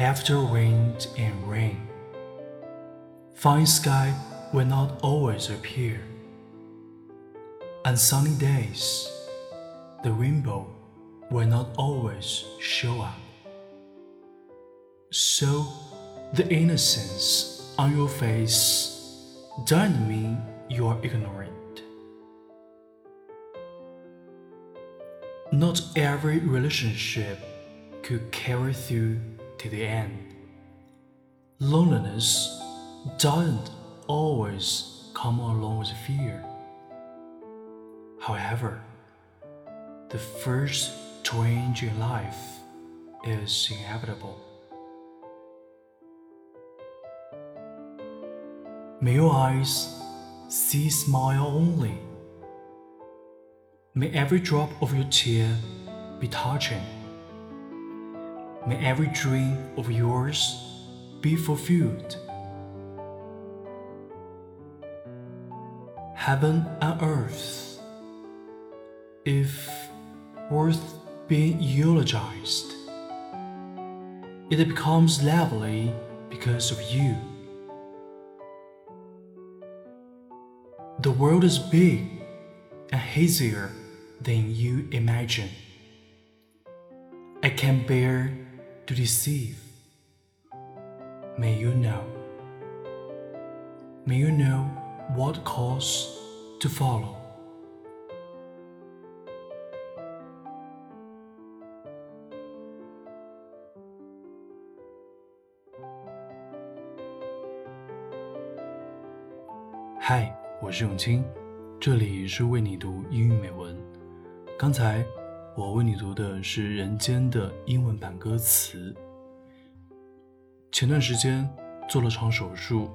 after wind and rain. Fine sky will not always appear. On sunny days, the rainbow will not always show up. So, the innocence on your face doesn't mean you are ignorant. Not every relationship could carry through to the end. Loneliness doesn't always come along with fear. However, the first change in life is inevitable. May your eyes see smile only. May every drop of your tear be touching. May every dream of yours be fulfilled. Heaven and earth, if worth being eulogized, it becomes lovely because of you. The world is big and hazier than you imagine. I can bear to deceive. May you know. May you know what course to follow. 嗨，我是永清，这里是为你读英语美文。刚才 我为你读的是《人间》的英文版歌词。前段时间做了场手术，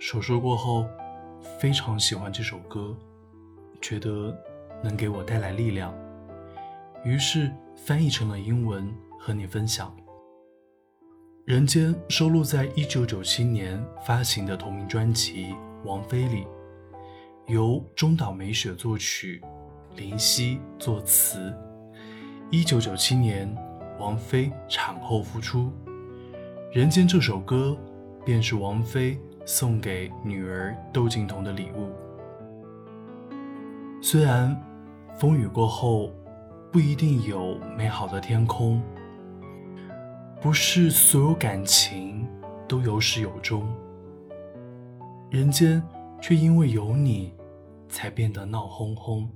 手术过后非常喜欢这首歌，觉得能给我带来力量，于是翻译成了英文和你分享。《人间》收录在1997年发行的同名专辑《王菲》里，由中岛美雪作曲，林夕作词。1997年，王菲产后复出。《人间》这首歌，便是王菲送给女儿窦靖童的礼物。虽然风雨过后不一定有美好的天空，不是所有感情都有始有终，人间却因为有你，才变得闹哄哄。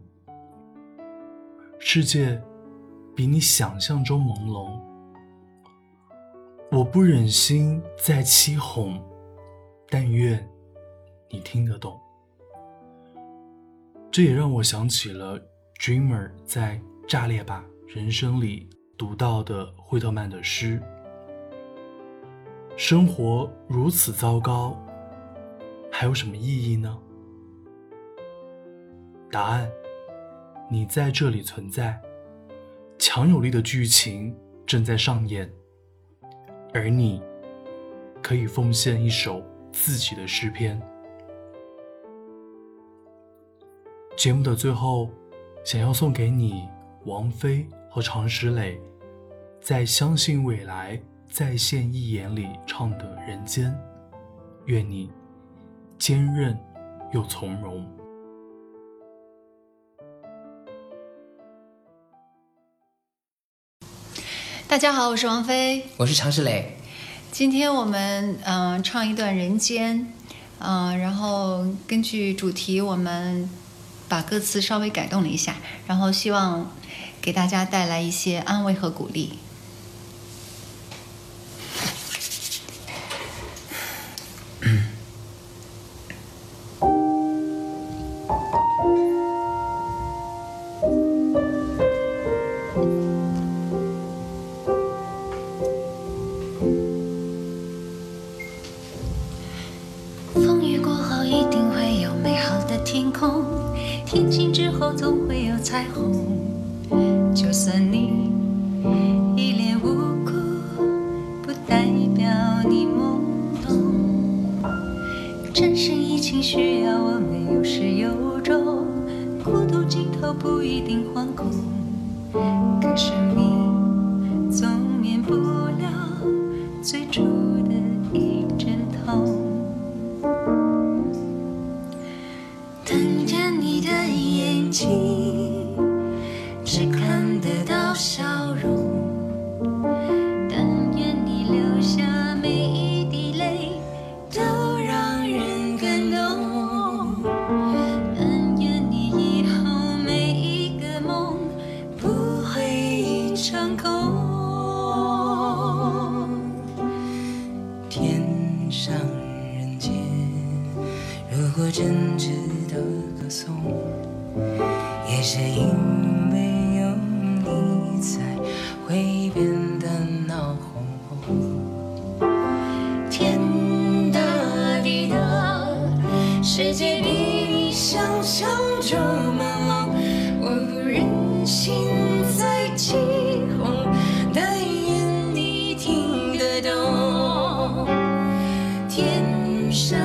世界比你想象中朦胧。我不忍心再欺哄，但愿你听得懂。这也让我想起了 Dreamer 在《炸裂吧，人生》里读到的惠特曼的诗：“生活如此糟糕，还有什么意义呢？”答案：你在这里存在，强有力的剧情正在上演。而你，可以奉献一首自己的诗篇。节目的最后，想要送给你王菲和常石磊在《相信未来》在线一言里唱的《人间》，愿你坚韧又从容。大家好，我是王菲，我是常石磊。今天我们嗯唱一段《人间》，嗯，然后根据主题，我们把歌词稍微改动了一下，然后希望给大家带来一些安慰和鼓励。需要我们有始有终，孤独尽头不一定惶恐，可生命总免不了最终。的歌颂，也是因为有你才会变得闹哄哄。天大地大，世界比你想象中朦胧，我不忍心再起哄，但愿你听得懂。天上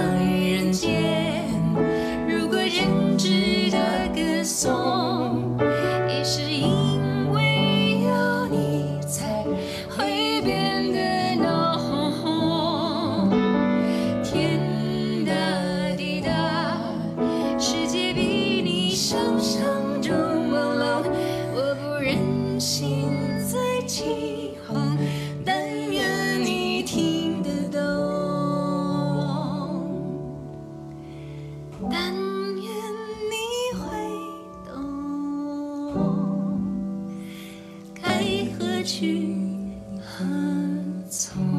从。